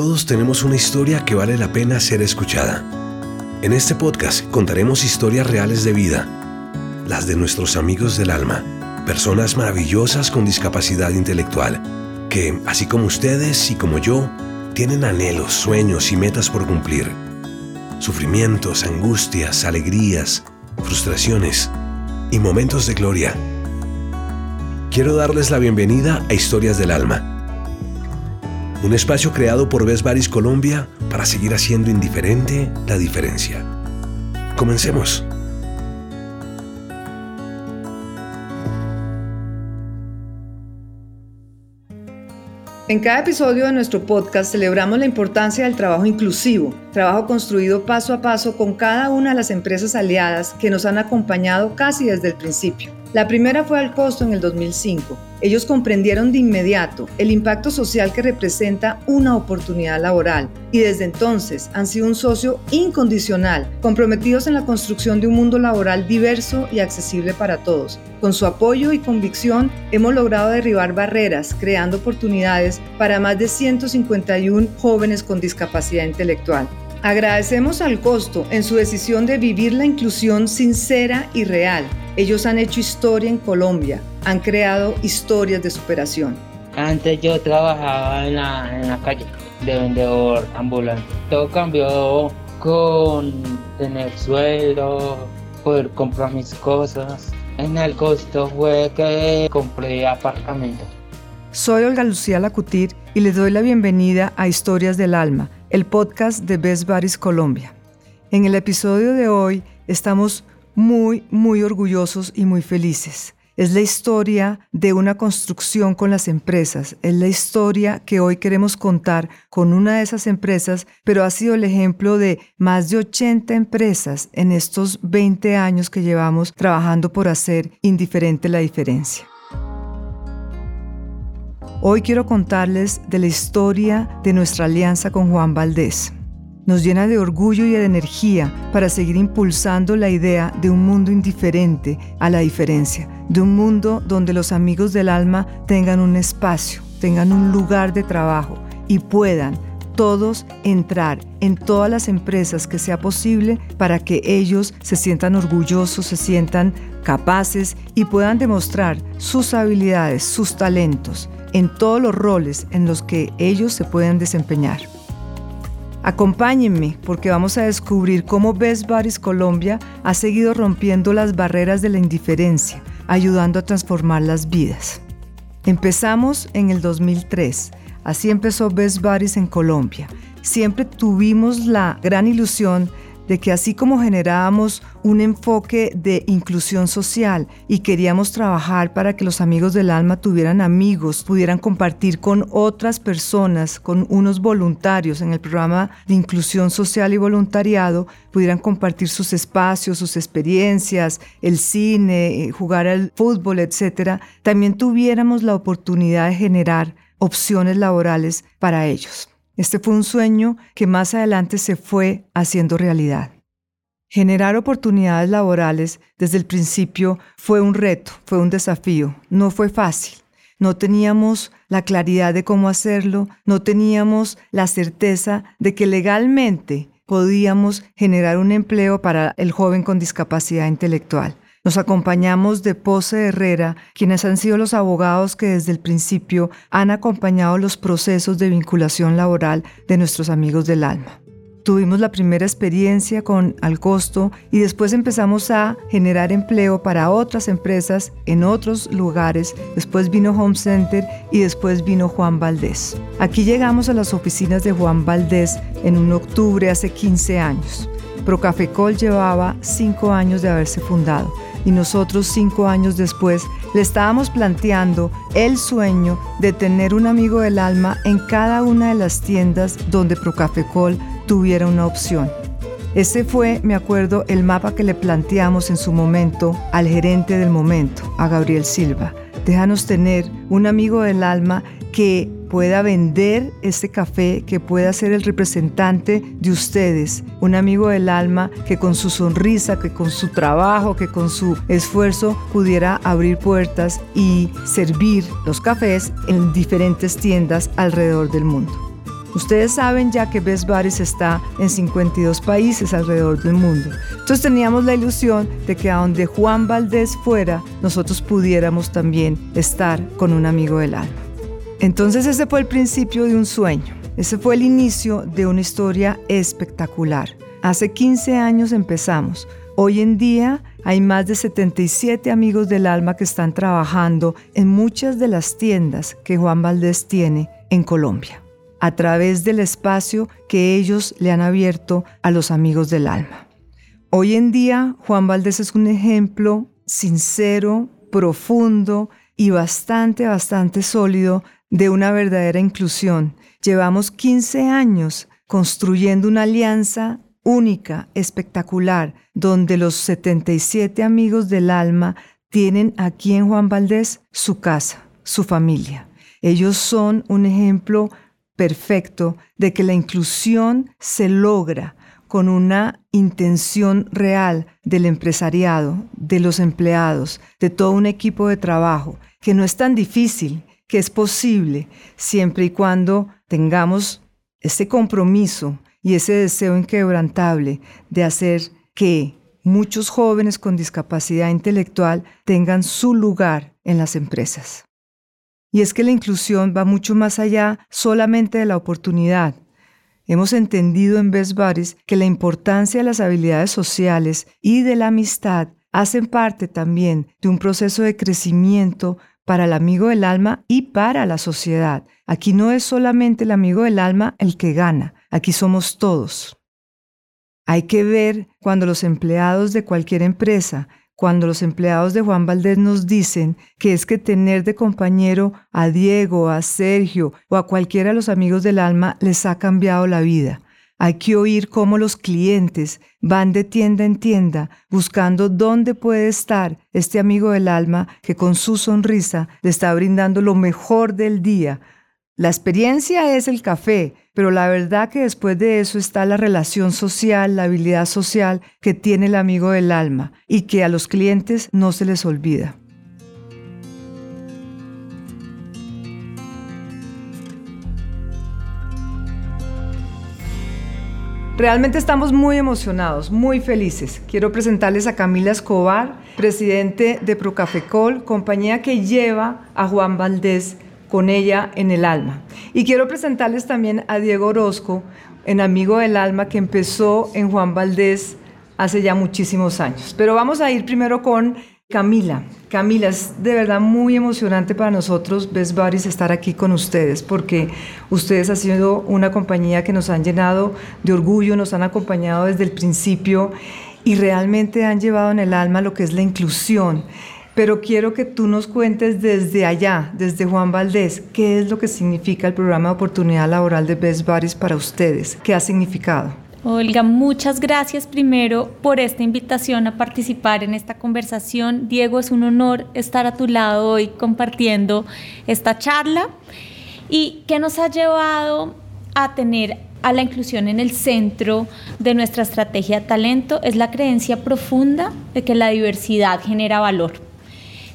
Todos tenemos una historia que vale la pena ser escuchada. En este podcast contaremos historias reales de vida, las de nuestros amigos del alma, personas maravillosas con discapacidad intelectual, que, así como ustedes y como yo, tienen anhelos, sueños y metas por cumplir. Sufrimientos, angustias, alegrías, frustraciones y momentos de gloria. Quiero darles la bienvenida a Historias del Alma, un espacio creado por Baris Colombia para seguir haciendo indiferente la diferencia. Comencemos. En cada episodio de nuestro podcast celebramos la importancia del trabajo inclusivo, trabajo construido paso a paso con cada una de las empresas aliadas que nos han acompañado casi desde el principio. La primera fue al costo en el 2005. Ellos comprendieron de inmediato el impacto social que representa una oportunidad laboral y desde entonces han sido un socio incondicional, comprometidos en la construcción de un mundo laboral diverso y accesible para todos. Con su apoyo y convicción hemos logrado derribar barreras, creando oportunidades para más de 151 jóvenes con discapacidad intelectual. Agradecemos al costo en su decisión de vivir la inclusión sincera y real. Ellos han hecho historia en Colombia, han creado historias de superación. Antes yo trabajaba en la, calle de vendedor ambulante. Todo cambió con tener sueldo, poder comprar mis cosas. En el costo fue que compré apartamento. Soy Olga Lucía Lacutir y les doy la bienvenida a Historias del Alma el podcast de Best Baris Colombia. En el episodio de hoy estamos muy, muy orgullosos y muy felices. Es la historia de una construcción con las empresas. Es la historia que hoy queremos contar con una de esas empresas, pero ha sido el ejemplo de más de 80 empresas en estos 20 años que llevamos trabajando por hacer indiferente la diferencia. Hoy quiero contarles de la historia de nuestra alianza con Juan Valdés. Nos llena de orgullo y de energía para seguir impulsando la idea de un mundo indiferente a la diferencia, de un mundo donde los amigos del alma tengan un espacio, tengan un lugar de trabajo y puedan todos entrar en todas las empresas que sea posible para que ellos se sientan orgullosos, se sientan capaces y puedan demostrar sus habilidades, sus talentos en todos los roles en los que ellos se pueden desempeñar. Acompáñenme porque vamos a descubrir cómo Best Buddies Colombia ha seguido rompiendo las barreras de la indiferencia, ayudando a transformar las vidas. Empezamos en el 2003, así empezó Best Buddies en Colombia. Siempre tuvimos la gran ilusión de que así como generábamos un enfoque de inclusión social y queríamos trabajar para que los amigos del alma tuvieran amigos, pudieran compartir con otras personas, con unos voluntarios en el programa de inclusión social y voluntariado, pudieran compartir sus espacios, sus experiencias, el cine, eh, jugar al fútbol, etcétera, también tuviéramos la oportunidad de generar opciones laborales para ellos. Este fue un sueño que más adelante se fue haciendo realidad. Generar oportunidades laborales desde el principio fue un reto, fue un desafío, no fue fácil. No teníamos la claridad de cómo hacerlo, no teníamos la certeza de que legalmente podíamos generar un empleo para el joven con discapacidad intelectual. Nos acompañamos de Pose Herrera, quienes han sido los abogados que desde el principio han acompañado los procesos de vinculación laboral de nuestros amigos del alma. Tuvimos la primera experiencia con Al Costo y después empezamos a generar empleo para otras empresas en otros lugares. Después vino Home Center y después vino Juan Valdés. Aquí llegamos a las oficinas de Juan Valdés en un octubre hace 15 años. Procafecol llevaba 5 años de haberse fundado y nosotros cinco años después le estábamos planteando el sueño de tener un amigo del alma en cada una de las tiendas donde Procafecol tuviera una opción. Ese fue, me acuerdo, el mapa que le planteamos en su momento al gerente del momento, a Gabriel Silva. Déjanos tener un amigo del alma que pueda vender este café, que pueda ser el representante de ustedes, un amigo del alma que con su sonrisa, que con su trabajo, que con su esfuerzo pudiera abrir puertas y servir los cafés en diferentes tiendas alrededor del mundo. Ustedes saben ya que Best Buddies está en 52 países alrededor del mundo. Entonces teníamos la ilusión de que a donde Juan Valdés fuera, nosotros pudiéramos también estar con un amigo del alma. Entonces ese fue el principio de un sueño. Ese fue el inicio de una historia espectacular. Hace 15 años empezamos. Hoy en día hay más de 77 amigos del alma que están trabajando en muchas de las tiendas que Juan Valdés tiene en Colombia a través del espacio que ellos le han abierto a los amigos del alma. Hoy en día, Juan Valdés es un ejemplo sincero, profundo y bastante, bastante sólido de una verdadera inclusión. Llevamos 15 años construyendo una alianza única, espectacular, donde los 77 amigos del alma tienen aquí en Juan Valdés su casa, su familia. Ellos son un ejemplo perfecto de que la inclusión se logra con una intención real del empresariado, de los empleados, de todo un equipo de trabajo, que no es tan difícil, que es posible, siempre y cuando tengamos ese compromiso y ese deseo inquebrantable de hacer que muchos jóvenes con discapacidad intelectual tengan su lugar en las empresas. Y es que la inclusión va mucho más allá solamente de la oportunidad. Hemos entendido en Best que la importancia de las habilidades sociales y de la amistad hacen parte también de un proceso de crecimiento para el amigo del alma y para la sociedad. Aquí no es solamente el amigo del alma el que gana, aquí somos todos. Hay que ver cuando los empleados de cualquier empresa cuando los empleados de Juan Valdés nos dicen que es que tener de compañero a Diego, a Sergio o a cualquiera de los amigos del alma les ha cambiado la vida. Hay que oír cómo los clientes van de tienda en tienda buscando dónde puede estar este amigo del alma que con su sonrisa le está brindando lo mejor del día. La experiencia es el café, pero la verdad que después de eso está la relación social, la habilidad social que tiene el amigo del alma y que a los clientes no se les olvida. Realmente estamos muy emocionados, muy felices. Quiero presentarles a Camila Escobar, presidente de Procafecol, compañía que lleva a Juan Valdés con ella en el alma. Y quiero presentarles también a Diego Orozco, en Amigo del Alma, que empezó en Juan Valdés hace ya muchísimos años. Pero vamos a ir primero con Camila. Camila, es de verdad muy emocionante para nosotros, Best estar aquí con ustedes, porque ustedes han sido una compañía que nos han llenado de orgullo, nos han acompañado desde el principio y realmente han llevado en el alma lo que es la inclusión pero quiero que tú nos cuentes desde allá, desde Juan Valdés, qué es lo que significa el programa de oportunidad laboral de Best para ustedes, qué ha significado. Olga, muchas gracias primero por esta invitación a participar en esta conversación. Diego, es un honor estar a tu lado hoy compartiendo esta charla. ¿Y qué nos ha llevado a tener a la inclusión en el centro de nuestra estrategia de talento? Es la creencia profunda de que la diversidad genera valor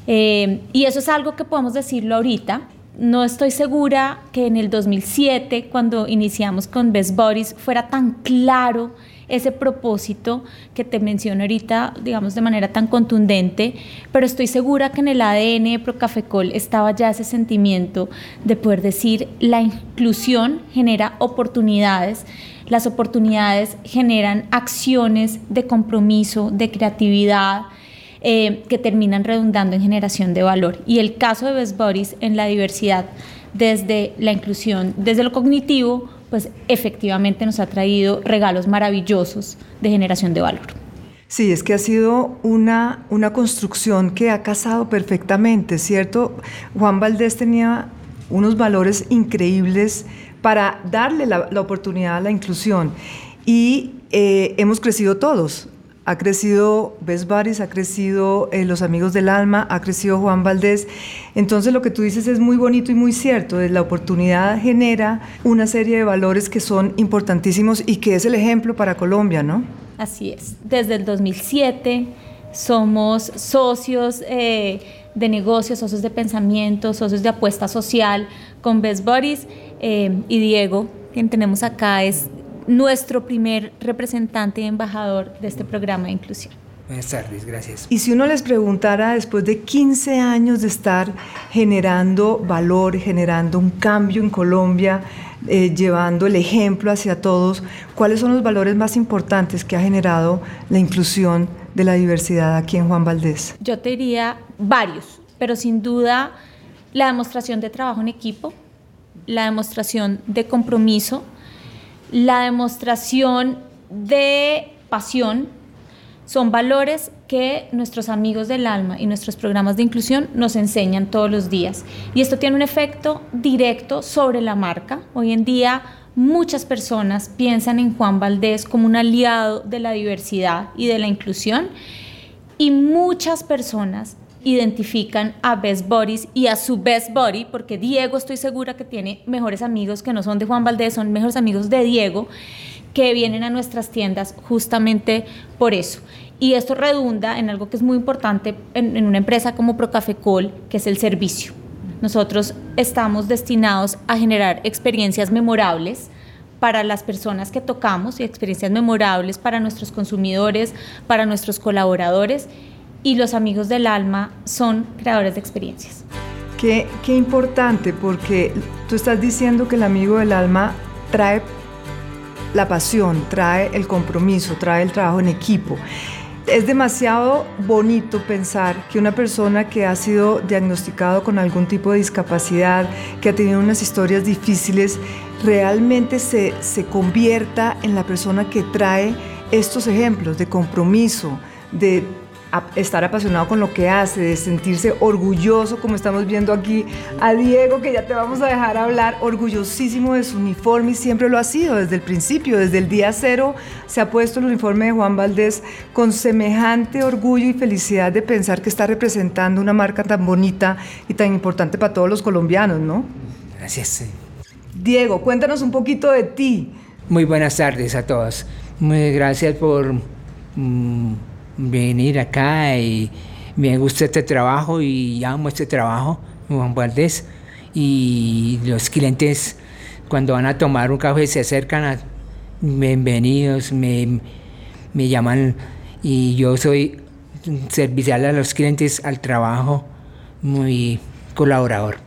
eh, y eso es algo que podemos decirlo ahorita. No estoy segura que en el 2007, cuando iniciamos con Best Bodies, fuera tan claro ese propósito que te menciono ahorita, digamos, de manera tan contundente, pero estoy segura que en el ADN de Procafecol estaba ya ese sentimiento de poder decir la inclusión genera oportunidades, las oportunidades generan acciones de compromiso, de creatividad, eh, que terminan redundando en generación de valor. Y el caso de Best Buddies en la diversidad desde la inclusión, desde lo cognitivo, pues efectivamente nos ha traído regalos maravillosos de generación de valor. Sí, es que ha sido una, una construcción que ha casado perfectamente, ¿cierto? Juan Valdés tenía unos valores increíbles para darle la, oportunidad a la inclusión y eh, hemos crecido todos ha crecido Best Buddies, ha crecido eh, Los Amigos del Alma, ha crecido Juan Valdés. Entonces lo que tú dices es muy bonito y muy cierto. La oportunidad genera una serie de valores que son importantísimos y que es el ejemplo para Colombia, ¿no? Así es. Desde el 2007 somos socios eh, de negocios, socios de pensamiento, socios de apuesta social con Best Buddies eh, y Diego quien tenemos acá, es nuestro primer representante y embajador de este programa de inclusión. Buenas tardes, gracias. Y si uno les preguntara, después de 15 años de estar generando valor, generando un cambio en Colombia, eh, llevando el ejemplo hacia todos, ¿cuáles son los valores más importantes que ha generado la inclusión de la diversidad aquí en Juan Valdés? Yo te diría varios, pero sin duda la demostración de trabajo en equipo, la demostración de compromiso, la demostración de pasión, son valores que nuestros amigos del alma y nuestros programas de inclusión nos enseñan todos los días. Y esto tiene un efecto directo sobre la marca. Hoy en día muchas personas piensan en Juan Valdés como un aliado de la diversidad y de la inclusión. Y muchas personas identifican a Best Buddies y a su Best Buddy, porque Diego estoy segura que tiene mejores amigos que no son de Juan Valdés, son mejores amigos de Diego que vienen a nuestras tiendas justamente por eso. Y esto redunda en algo que es muy importante en, una empresa como Procafecol, que es el servicio. Nosotros estamos destinados a generar experiencias memorables para las personas que tocamos y experiencias memorables para nuestros consumidores, para nuestros colaboradores y los amigos del alma son creadores de experiencias. Qué, importante porque tú estás diciendo que el amigo del alma trae la pasión, trae el compromiso, trae el trabajo en equipo. Es demasiado bonito pensar que una persona que ha sido diagnosticado con algún tipo de discapacidad, que ha tenido unas historias difíciles, realmente se, se convierta en la persona que trae estos ejemplos de compromiso, de estar apasionado con lo que hace, de sentirse orgulloso, como estamos viendo aquí a Diego, que ya te vamos a dejar hablar, orgullosísimo de su uniforme y siempre lo ha sido desde el principio, desde el día cero se ha puesto el uniforme de Juan Valdés con semejante orgullo y felicidad de pensar que está representando una marca tan bonita y tan importante para todos los colombianos, ¿no? Gracias. Diego, cuéntanos un poquito de ti. Muy buenas tardes a todos. Muy gracias por... Mm, venir acá y me gusta este trabajo y amo este trabajo, Juan Valdés. Y los clientes cuando van a tomar un café se acercan a bienvenidos, me, me llaman y yo soy servicial a los clientes, al trabajo, muy colaborador.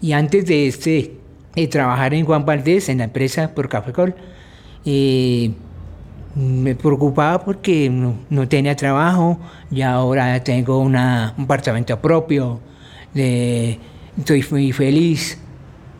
Y antes de este, de trabajar en Juan Valdés, en la empresa por Cafecol, eh, me preocupaba porque no, tenía trabajo y ahora tengo una, un apartamento propio, estoy muy feliz,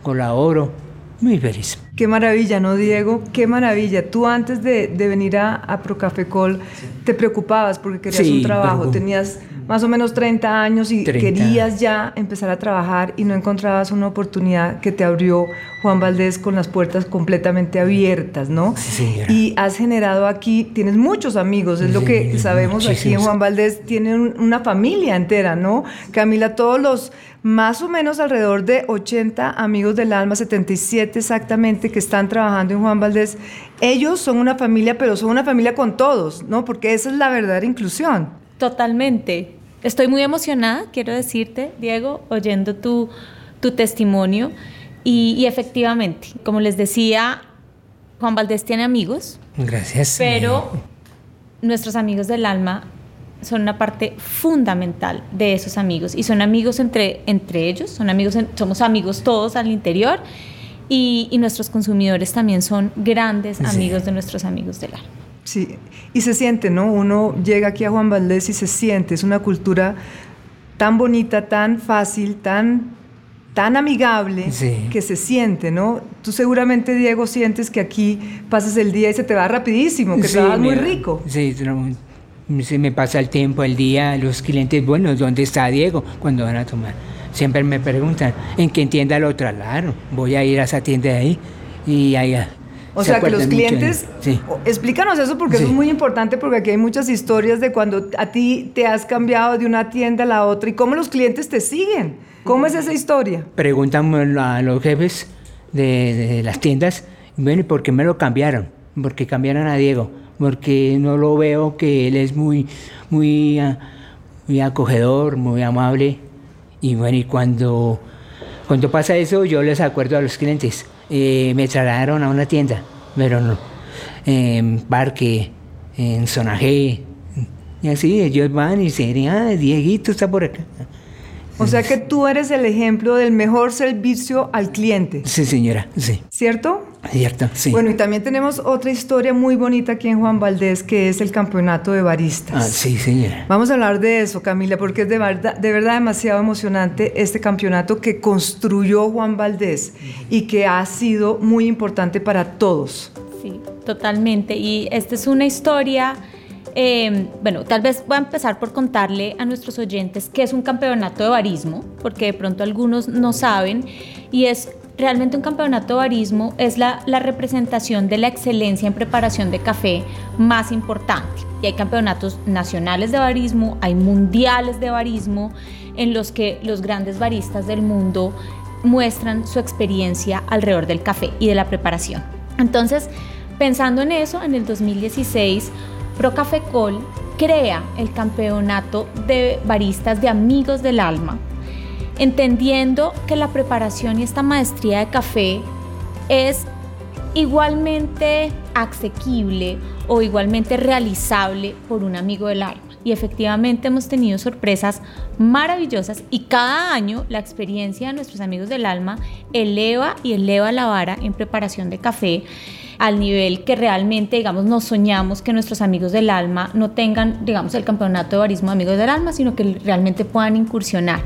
colaboro, muy feliz. Qué maravilla, ¿no, Diego? Qué maravilla. Tú antes de, venir a, a Procafecol te preocupabas porque querías un trabajo, tenías más o menos 30 años y querías ya empezar a trabajar y no encontrabas una oportunidad que te abrió Juan Valdés con las puertas completamente abiertas, ¿no? Sí, y has generado aquí, tienes muchos amigos, es lo que sabemos aquí en Juan Valdés, tienen una familia entera, ¿no? Camila, todos los más o menos alrededor de 80 amigos del alma, 77 exactamente, que están trabajando en Juan Valdés, ellos son una familia, pero son una familia con todos, ¿no? Porque esa es la verdadera inclusión. Totalmente. Estoy muy emocionada, quiero decirte, Diego, oyendo tu, tu testimonio. Y, efectivamente, como les decía, Juan Valdés tiene amigos. Gracias. Pero nuestros amigos del alma son una parte fundamental de esos amigos. Y son amigos entre, entre ellos, son amigos, somos amigos todos al interior. Y, nuestros consumidores también son grandes amigos de nuestros amigos del alma. Sí, y se siente, ¿no? Uno llega aquí a Juan Valdés y se siente, es una cultura tan bonita, tan fácil, tan, tan amigable, que se siente, ¿no? Tú seguramente, Diego, sientes que aquí pasas el día y se te va rapidísimo, que te va muy rico. Sí, se me pasa el tiempo, el día, los clientes, bueno, ¿dónde está Diego? Cuando van a tomar. Siempre me preguntan, ¿en qué tienda lo trasladaron? Voy a ir a esa tienda de ahí y allá o sea, que los clientes, explícanos eso porque eso es muy importante porque aquí hay muchas historias de cuando a ti te has cambiado de una tienda a la otra y cómo los clientes te siguen. ¿Cómo es esa historia? Preguntan a los jefes de, las tiendas, bueno, ¿y por qué me lo cambiaron? ¿Por qué cambiaron a Diego? Porque no lo veo que él es muy, muy, ah, muy acogedor, muy amable. Y bueno, y cuando, cuando pasa eso, yo les acuerdo a los clientes, eh, me trasladaron a una tienda, pero no, en Parque, en Zona G, y así ellos van y se dicen, ah, Dieguito está por acá. O sea que tú eres el ejemplo del mejor servicio al cliente. Sí, señora, sí. ¿Cierto? Cierto, sí. Bueno, y también tenemos otra historia muy bonita aquí en Juan Valdés, que es el campeonato de baristas. Ah, sí, señora. Vamos a hablar de eso, Camila, porque es de verdad, de verdad demasiado emocionante este campeonato que construyó Juan Valdés y que ha sido muy importante para todos. Sí, totalmente. Y esta es una historia eh, bueno, tal vez voy a empezar por contarle a nuestros oyentes qué es un campeonato de barismo, porque de pronto algunos no saben, y es realmente un campeonato de barismo es la, representación de la excelencia en preparación de café más importante. Y hay campeonatos nacionales de barismo, hay mundiales de barismo, en los que los grandes baristas del mundo muestran su experiencia alrededor del café y de la preparación. Entonces, pensando en eso, en el 2016 Procafecol crea el campeonato de baristas de amigos del alma, entendiendo que la preparación y esta maestría de café es igualmente asequible o igualmente realizable por un amigo del alma. Y efectivamente hemos tenido sorpresas maravillosas y cada año la experiencia de nuestros amigos del alma eleva y eleva la vara en preparación de café al nivel que realmente, digamos, nos soñamos que nuestros amigos del alma no tengan, digamos, el campeonato de barismo de amigos del alma, sino que realmente puedan incursionar.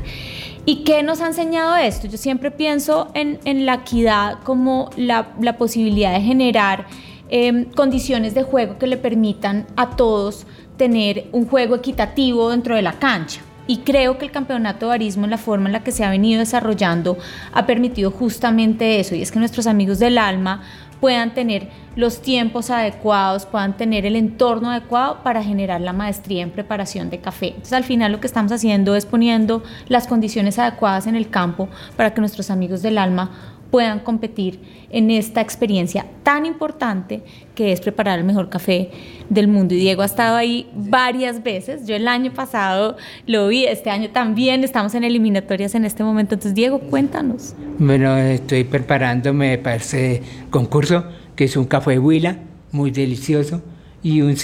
¿Y qué nos ha enseñado esto? Yo siempre pienso en, en la equidad como la, la posibilidad de generar eh, condiciones de juego que le permitan a todos tener un juego equitativo dentro de la cancha. Y creo que el campeonato de barismo, la forma en la que se ha venido desarrollando, ha permitido justamente eso. Y es que nuestros amigos del alma puedan tener los tiempos adecuados, puedan tener el entorno adecuado para generar la maestría en preparación de café. Entonces al final lo que estamos haciendo es poniendo las condiciones adecuadas en el campo para que nuestros amigos del alma puedan competir en esta experiencia tan importante que es preparar el mejor café del mundo. Y Diego ha estado ahí varias veces. Yo el año pasado lo vi, este año también estamos en eliminatorias en este momento. Entonces, Diego, cuéntanos. Bueno, estoy preparándome para ese concurso, que es un café huila, muy delicioso, y un,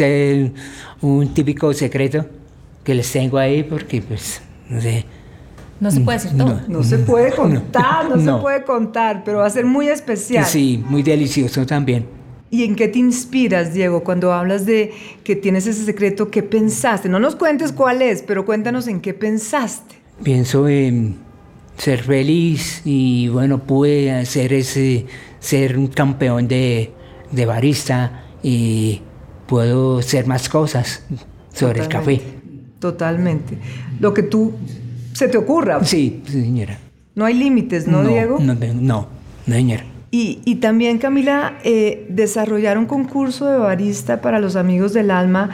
un típico secreto que les tengo ahí porque, pues, no sé, no se puede decir todo. No, se puede contar, no, se puede contar, pero va a ser muy especial. Sí, muy delicioso también. ¿Y en qué te inspiras, Diego, cuando hablas de que tienes ese secreto? ¿Qué pensaste? No nos cuentes cuál es, pero cuéntanos en qué pensaste. Pienso en ser feliz y bueno, pude ser ese, ser un campeón de, de barista y puedo hacer más cosas sobre el café. Totalmente. Lo que tú se te ocurra. Sí, señora. No hay límites, ¿no, Diego? No, no, señora. Y, y, también, Camila, eh, desarrollar un concurso de barista para los amigos del alma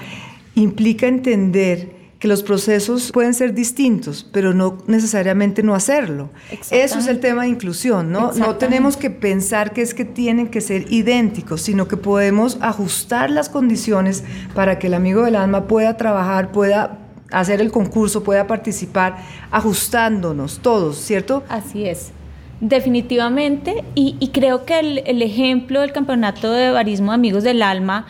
implica entender que los procesos pueden ser distintos, pero no necesariamente no hacerlo. Eso es el tema de inclusión, ¿no? No tenemos que pensar que es que tienen que ser idénticos, sino que podemos ajustar las condiciones para que el amigo del alma pueda trabajar, pueda hacer el concurso, pueda participar, ajustándonos todos, ¿cierto? Así es. Definitivamente, y, creo que el, ejemplo del campeonato de barismo de Amigos del Alma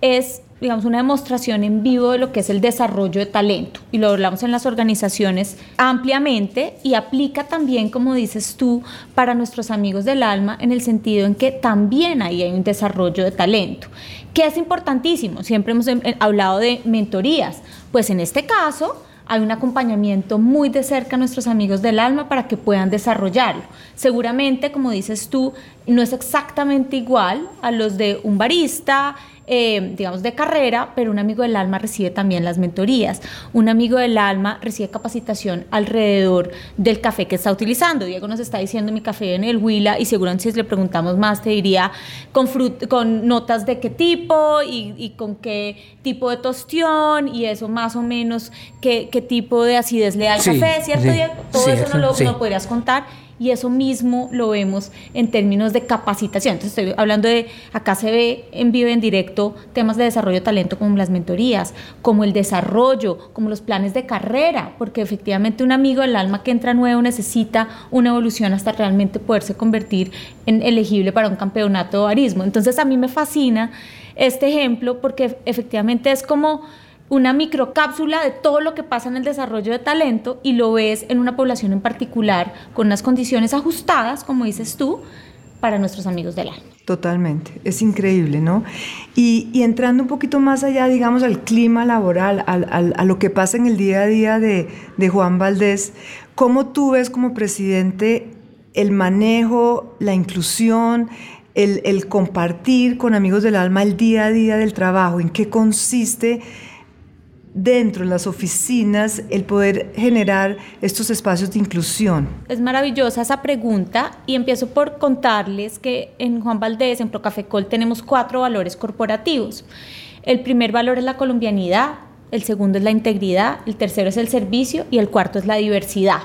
es, digamos, una demostración en vivo de lo que es el desarrollo de talento. Y lo hablamos en las organizaciones ampliamente y aplica también, como dices tú, para nuestros amigos del alma, en el sentido en que también ahí hay un desarrollo de talento que es importantísimo. Siempre hemos em, eh, hablado de mentorías. Pues en este caso hay un acompañamiento muy de cerca a nuestros amigos del alma para que puedan desarrollarlo. Seguramente, como dices tú, no es exactamente igual a los de un barista, eh, digamos, de carrera, pero un amigo del alma recibe también las mentorías. Un amigo del alma recibe capacitación alrededor del café que está utilizando. Diego nos está diciendo mi café en el Huila y seguramente si le preguntamos más te diría con, con notas de qué tipo y, con qué tipo de tostión y eso más o menos qué, qué tipo de acidez le da al café, ¿cierto Diego? Todo eso no lo podrías contar y eso mismo lo vemos en términos de capacitación. Entonces estoy hablando de, acá se ve en vivo en directo temas de desarrollo de talento como las mentorías, como el desarrollo, como los planes de carrera, porque efectivamente un amigo del alma que entra nuevo necesita una evolución hasta realmente poderse convertir en elegible para un campeonato de barismo. Entonces a mí me fascina este ejemplo porque efectivamente es como una microcápsula de todo lo que pasa en el desarrollo de talento y lo ves en una población en particular con unas condiciones ajustadas, como dices tú, para nuestros amigos del alma. Totalmente, es increíble, ¿no? Y, entrando un poquito más allá, digamos, al clima laboral, a lo que pasa en el día a día de, Juan Valdés, ¿cómo tú ves como presidente el manejo, la inclusión, el compartir con amigos del alma el día a día del trabajo? ¿En qué consiste? Dentro de las oficinas el poder generar estos espacios de inclusión? Es maravillosa esa pregunta y empiezo por contarles que en Juan Valdés, en Procafecol, tenemos cuatro valores corporativos. El primer valor es la colombianidad, el segundo es la integridad, el tercero es el servicio y el cuarto es la diversidad.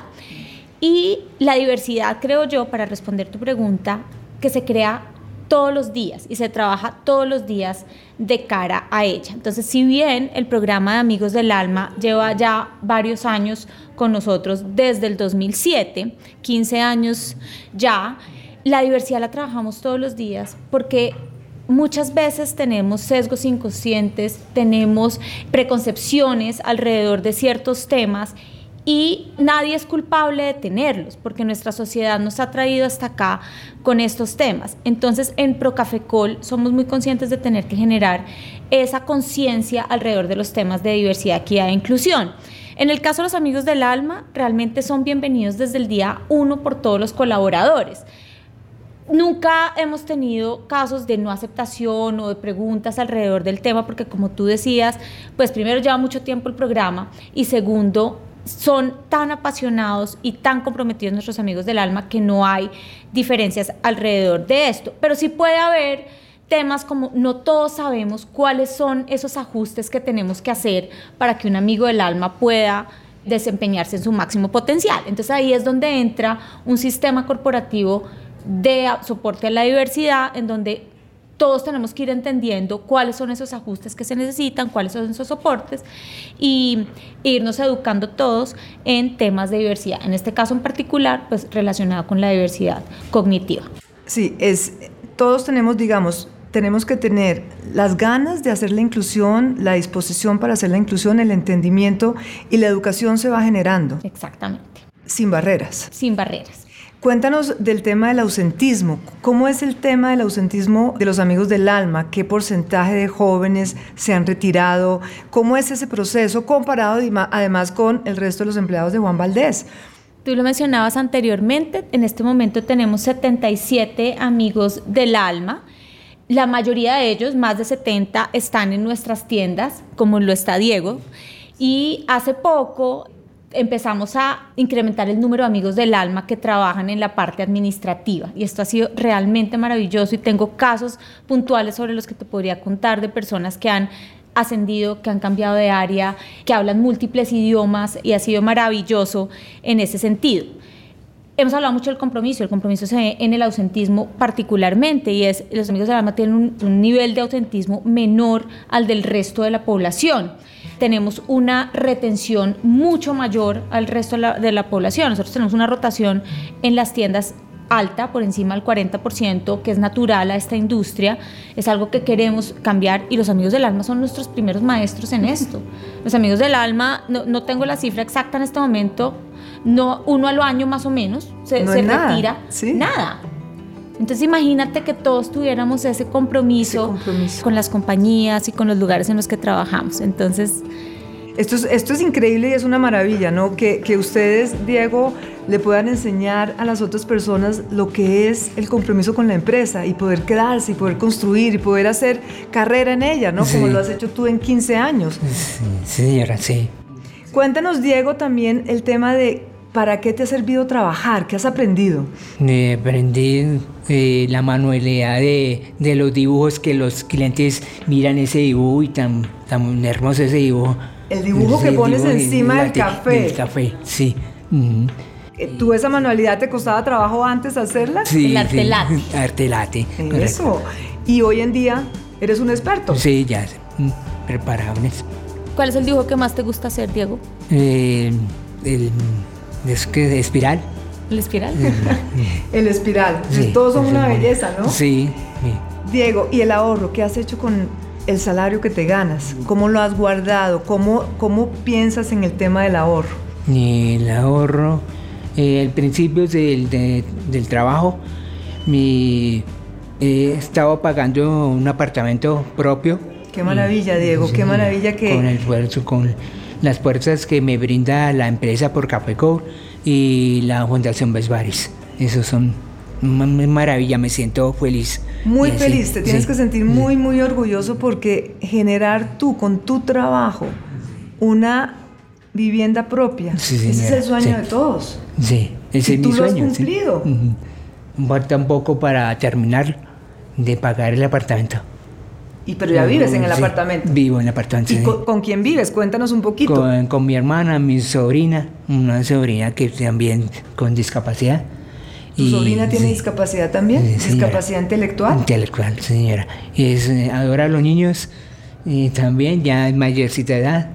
Y la diversidad, creo yo, para responder tu pregunta, que se crea todos los días y se trabaja todos los días de cara a ella. Entonces, si bien el programa de Amigos del Alma lleva ya varios años con nosotros desde el 2007, 15 años ya, la diversidad la trabajamos todos los días porque muchas veces tenemos sesgos inconscientes, tenemos preconcepciones alrededor de ciertos temas y nadie es culpable de tenerlos porque nuestra sociedad nos ha traído hasta acá con estos temas. Entonces en Procafecol somos muy conscientes de tener que generar esa conciencia alrededor de los temas de diversidad, equidad e inclusión. En el caso de los amigos del alma, realmente son bienvenidos desde el día uno por todos los colaboradores. Nunca hemos tenido casos de no aceptación o de preguntas alrededor del tema, porque como tú decías, pues primero lleva mucho tiempo el programa y segundo, son tan apasionados y tan comprometidos nuestros amigos del alma que no hay diferencias alrededor de esto. Pero sí puede haber temas como no todos sabemos cuáles son esos ajustes que tenemos que hacer para que un amigo del alma pueda desempeñarse en su máximo potencial. Entonces ahí es donde entra un sistema corporativo de soporte a la diversidad en donde todos tenemos que ir entendiendo cuáles son esos ajustes que se necesitan, cuáles son esos soportes y irnos educando todos en temas de diversidad. En este caso en particular, pues relacionado con la diversidad cognitiva. Sí, es todos tenemos, digamos, tenemos que tener las ganas de hacer la inclusión, la disposición para hacer la inclusión, el entendimiento y la educación se va generando. Exactamente. Sin barreras. Sin barreras. Cuéntanos del tema del ausentismo. ¿Cómo es el tema del ausentismo de los amigos del alma? ¿Qué porcentaje de jóvenes se han retirado? ¿Cómo es ese proceso comparado además con el resto de los empleados de Juan Valdés? Tú lo mencionabas anteriormente, en este momento tenemos 77 amigos del alma. La mayoría de ellos, más de 70, están en nuestras tiendas, como lo está Diego. Y hace poco empezamos a incrementar el número de amigos del alma que trabajan en la parte administrativa y esto ha sido realmente maravilloso y tengo casos puntuales sobre los que te podría contar de personas que han ascendido, que han cambiado de área, que hablan múltiples idiomas y ha sido maravilloso en ese sentido. Hemos hablado mucho del compromiso, el compromiso se ve en el ausentismo particularmente y es los amigos del alma tienen un, un nivel de ausentismo menor al del resto de la población tenemos una retención mucho mayor al resto de la, población. Nosotros tenemos una rotación en las tiendas alta, por encima del 40%, que es natural a esta industria, es algo que queremos cambiar y los amigos del alma son nuestros primeros maestros en esto. Los amigos del alma, no, tengo la cifra exacta en este momento, no, uno al año más o menos se, retira. Nada. Entonces imagínate que todos tuviéramos ese compromiso, con las compañías y con los lugares en los que trabajamos. Entonces... Esto es, esto es increíble y es una maravilla, ¿no? Que, que ustedes, Diego, le puedan enseñar a las otras personas lo que es el compromiso con la empresa y poder quedarse y poder construir y poder hacer carrera en ella, ¿no? Como lo has hecho tú en 15 años. Sí, señora, sí. Cuéntanos, Diego, también el tema de ¿Para qué te ha servido trabajar? ¿Qué has aprendido? Eh, aprendí eh, la manualidad de, de, los dibujos, que los clientes miran ese dibujo y tan, tan hermoso ese dibujo. El dibujo que pones encima del café. Del café, sí. Eh, ¿Tú esa manualidad te costaba trabajo antes hacerla? Sí. El artelate. artelate. Eso. Y hoy en día Eres un experto. Sí, ya, mm, preparables. ¿Cuál es el dibujo que más te gusta hacer, Diego? Eh, el, es que de espiral. ¿El espiral? El espiral. Sí, Todos son una belleza, ¿no? Sí, sí. Diego, ¿y el ahorro? ¿Qué has hecho con el salario que te ganas? ¿Cómo lo has guardado? ¿Cómo, cómo piensas en el tema del ahorro? Y el ahorro, eh, al principio del, de- del trabajo, mi, he estado pagando un apartamento propio. Qué maravilla, Diego, qué maravilla que... Con el esfuerzo, con las fuerzas que me brinda la empresa por Cafecor y la Fundación Besbaris. Esos son una maravilla, me siento feliz. Muy así, feliz, te tienes sí, que sentir sí. muy, muy orgulloso porque generar tú con tu trabajo una vivienda propia, Sí, ese es el sueño de todos. Sí, ese Y es tú mi lo has sueño. sí. cumplido. Falta un poco para terminar de pagar el apartamento. Y pero ya vives en el Sí, apartamento. Vivo en el apartamento. ¿Y sí. con, con quién vives? Cuéntanos un poquito. con, con mi hermana, mi sobrina, una sobrina que también con discapacidad. ¿Tu Y- sobrina tiene sí, discapacidad también? ¿Discapacidad intelectual? Intelectual, señora. Es, eh, adora a los niños y también ya es mayorcita de edad,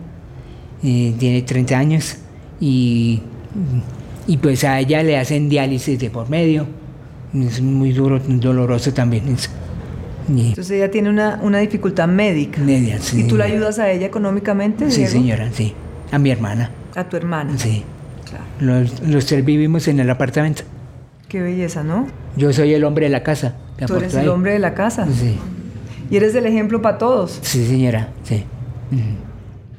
tiene 30 años y, y pues a ella le hacen diálisis de por medio. Es muy duro, doloroso también. Es, Entonces ella tiene una, una dificultad médica. Media, sí. ¿Y tú la ayudas a ella económicamente, sí, Diego? señora, sí. A mi hermana, A tu hermana. sí. Claro. Los, los tres vivimos en el apartamento. Qué belleza, ¿no? Yo soy el hombre de la casa. Tú eres el ahí. hombre de la casa. Sí, Y eres el ejemplo para todos. sí, señora, sí.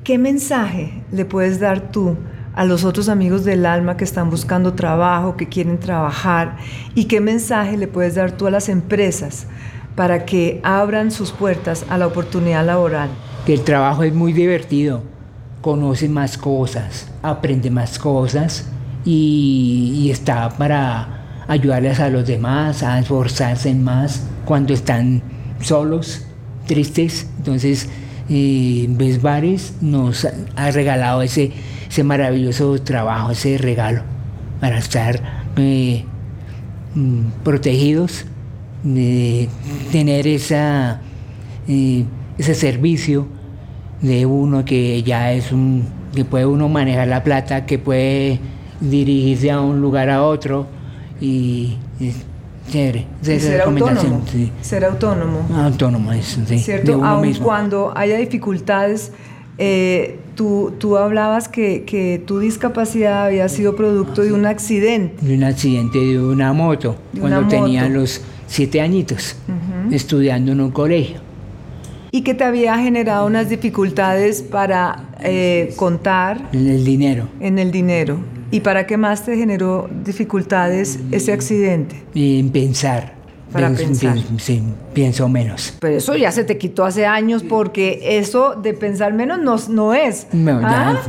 ¿Qué mensaje le puedes dar tú a los otros amigos del alma que están buscando trabajo, que quieren trabajar? ¿Y qué mensaje le puedes dar tú a las empresas para que abran sus puertas a la oportunidad laboral? El trabajo es muy divertido. Conoce más cosas, aprende más cosas y, está para ayudarles a los demás, a esforzarse más cuando están solos, tristes. Entonces, eh, Besbares nos ha- regalado ese, ese maravilloso trabajo, ese regalo para estar eh, mm, protegidos, de tener esa, eh, ese servicio de uno que ya es un, que puede uno manejar la plata, que puede dirigirse a un lugar a otro y es chévere. Esa Y ser autónomo. sí. Ser autónomo. Autónomo, eso, sí, ¿Cierto? Aun mismo. cuando haya dificultades, eh, tú, tú hablabas que, que tu discapacidad había sido producto de un accidente. de un accidente de una moto De cuando una tenía moto. los siete añitos, Ujú. estudiando en un colegio. Y que te había generado unas dificultades para eh, contar En el dinero. en el dinero. ¿Y para qué más te generó dificultades ese accidente? En pensar. Para Pens- pensar. sí, pienso menos. Pero eso ya se te quitó hace años porque eso de pensar menos no, no es. No, ya.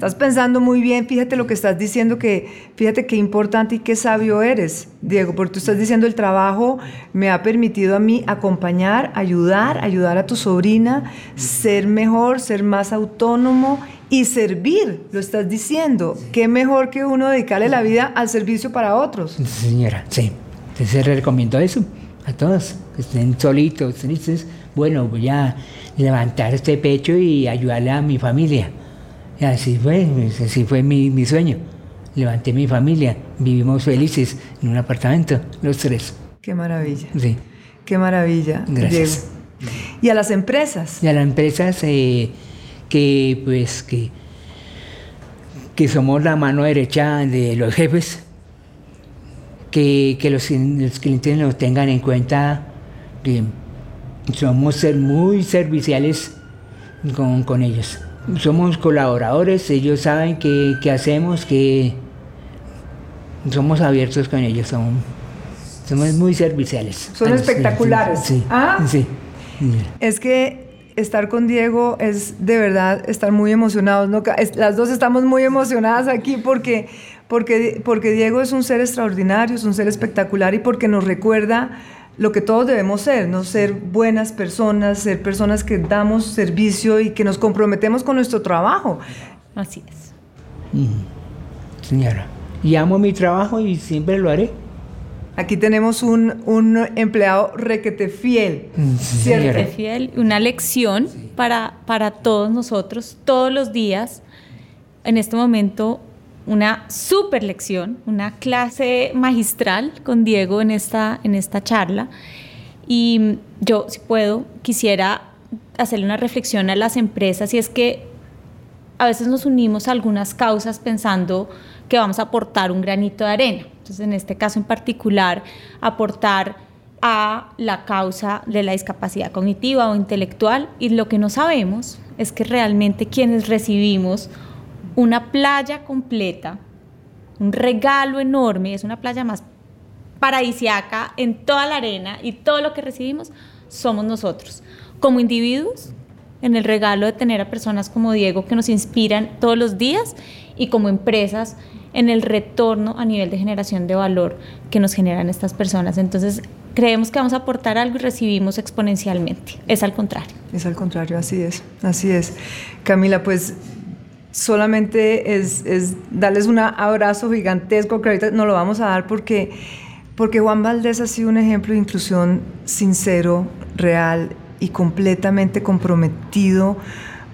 Estás pensando muy bien, fíjate lo que estás diciendo, que fíjate qué importante y qué sabio eres, Diego, porque tú estás diciendo el trabajo me ha permitido a mí acompañar, ayudar, ayudar a tu sobrina, ser mejor, ser más autónomo y servir, lo estás diciendo. Qué mejor que uno dedicarle la vida al servicio para otros. Señora, sí. Entonces recomiendo eso a todos, que estén solitos, tristes. Bueno, voy a levantar este pecho y ayudarle a mi familia. Y así fue, así fue mi, mi sueño. Levanté mi familia, vivimos felices en un apartamento, los tres. Qué maravilla, Sí. qué maravilla, Gracias. Diego. Y a las empresas, Y a las empresas eh, que pues que, que somos la mano derecha de los jefes, que, que los, los clientes nos tengan en cuenta que somos ser muy serviciales con, con ellos. Somos colaboradores, ellos saben qué qué hacemos, que somos abiertos con ellos, somos, somos muy serviciales. Son espectaculares. clientes. Sí, Ah. sí. Es que estar con Diego es de verdad estar muy emocionados. ¿no? Las dos estamos muy emocionadas aquí porque, porque, porque Diego es un ser extraordinario, es un ser espectacular y porque nos recuerda lo que todos debemos ser, ¿no? ser buenas personas, ser personas que damos servicio y que nos comprometemos con nuestro trabajo. Así es. Mm, Señora, y amo mi trabajo y siempre lo haré. Aquí tenemos un, un empleado requete fiel. ¿cierto? Requete fiel, una lección para, para todos nosotros, todos los días. En este momento, una super lección, una clase magistral con Diego en esta, en esta charla. Y yo, si puedo, quisiera hacerle una reflexión a las empresas y es que a veces nos unimos a algunas causas pensando que vamos a aportar un granito de arena. Entonces, en este caso en particular, aportar a la causa de la discapacidad cognitiva o intelectual y lo que no sabemos es que realmente quienes recibimos una playa completa, un regalo enorme, es una playa más paradisiaca en toda la arena y todo lo que recibimos somos nosotros, como individuos, en el regalo de tener a personas como Diego que nos inspiran todos los días y como empresas en el retorno a nivel de generación de valor que nos generan estas personas. Entonces, creemos que vamos a aportar algo y recibimos exponencialmente. Es al contrario. Es al contrario, así es, así es. Camila, pues solamente es, es darles un abrazo gigantesco que ahorita no lo vamos a dar porque, porque Juan Valdés ha sido un ejemplo de inclusión sincero, real y completamente comprometido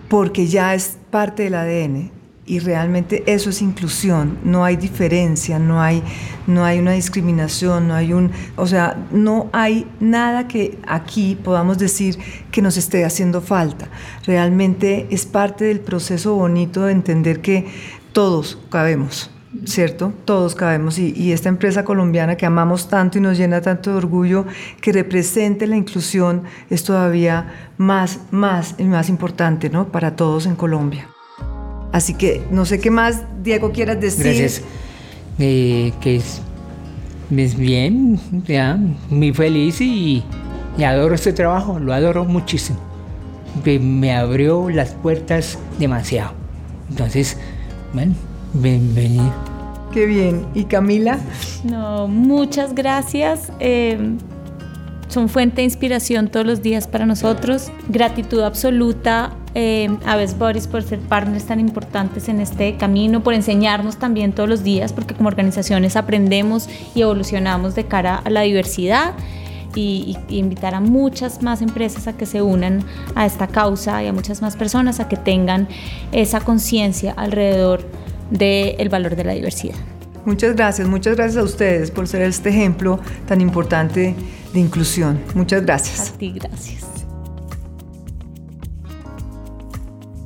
porque ya es parte del ADN y realmente eso es inclusión, no hay diferencia, no hay, no hay una discriminación, no hay un, o sea, no hay nada que aquí podamos decir que nos esté haciendo falta. Realmente es parte del proceso bonito de entender que todos cabemos. ¿cierto? Todos cabemos y, esta empresa colombiana que amamos tanto y nos llena tanto de orgullo que represente la inclusión es todavía más, más y más importante, ¿no? Para todos en Colombia. Así que no sé qué más, Diego, quieras decir. Gracias. Eh, que es, bien, ya, muy feliz y, adoro este trabajo, lo adoro muchísimo. Me, abrió las puertas demasiado. Entonces, bueno, bienvenido. Qué bien. ¿Y Camila? No, muchas gracias. Eh, son fuente de inspiración todos los días para nosotros. Gratitud absoluta eh, a Boris por ser partners tan importantes en este camino, por enseñarnos también todos los días, porque como organizaciones aprendemos y evolucionamos de cara a la diversidad. Y, invitar a muchas más empresas a que se unan a esta causa y a muchas más personas a que tengan esa conciencia alrededor del valor de la diversidad. Muchas gracias, muchas gracias a ustedes por ser este ejemplo tan importante de inclusión. Muchas gracias. A ti, gracias.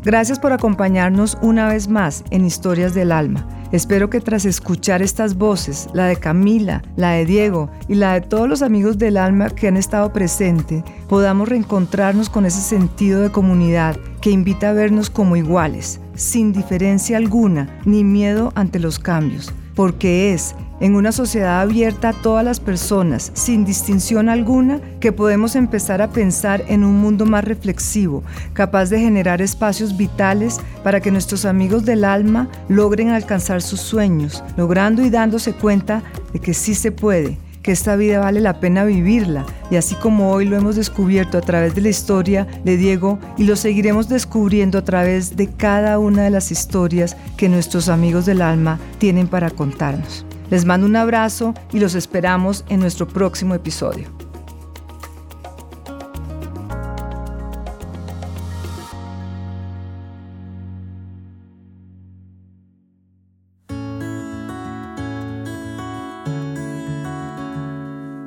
Gracias por acompañarnos una vez más en Historias del Alma. Espero que tras escuchar estas voces, la de Camila, la de Diego y la de todos los amigos del alma que han estado presentes, podamos reencontrarnos con ese sentido de comunidad que invita a vernos como iguales, sin diferencia alguna ni miedo ante los cambios, porque es en una sociedad abierta a todas las personas, sin distinción alguna, que podemos empezar a pensar en un mundo más reflexivo, capaz de generar espacios vitales para que nuestros amigos del alma logren alcanzar sus sueños, logrando y dándose cuenta de que sí se puede, que esta vida vale la pena vivirla, y así como hoy lo hemos descubierto a través de la historia de Diego y lo seguiremos descubriendo a través de cada una de las historias que nuestros amigos del alma tienen para contarnos. Les mando un abrazo y los esperamos en nuestro próximo episodio.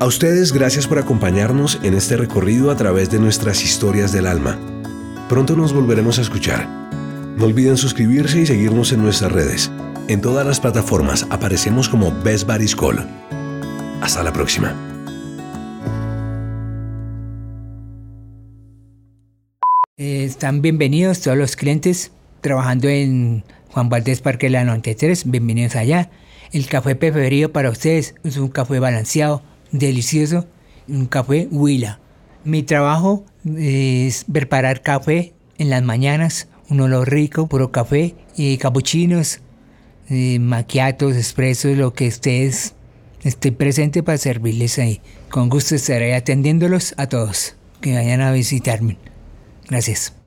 A ustedes gracias por acompañarnos en este recorrido a través de nuestras historias del alma. Pronto nos volveremos a escuchar. No olviden suscribirse y seguirnos en nuestras redes. En todas las plataformas aparecemos como Best Buddies Call. Hasta la próxima. Están bienvenidos todos los clientes trabajando en Juan Valdés Parque La 93. Bienvenidos allá. El café preferido para ustedes es un café balanceado, delicioso, un café Huila. Mi trabajo es preparar café en las mañanas, un olor rico, puro café y capuchinos eh, maquiatos, expresos, lo que estés, estoy presente para servirles ahí. Con gusto estaré atendiéndolos a todos que vayan a visitarme. Gracias.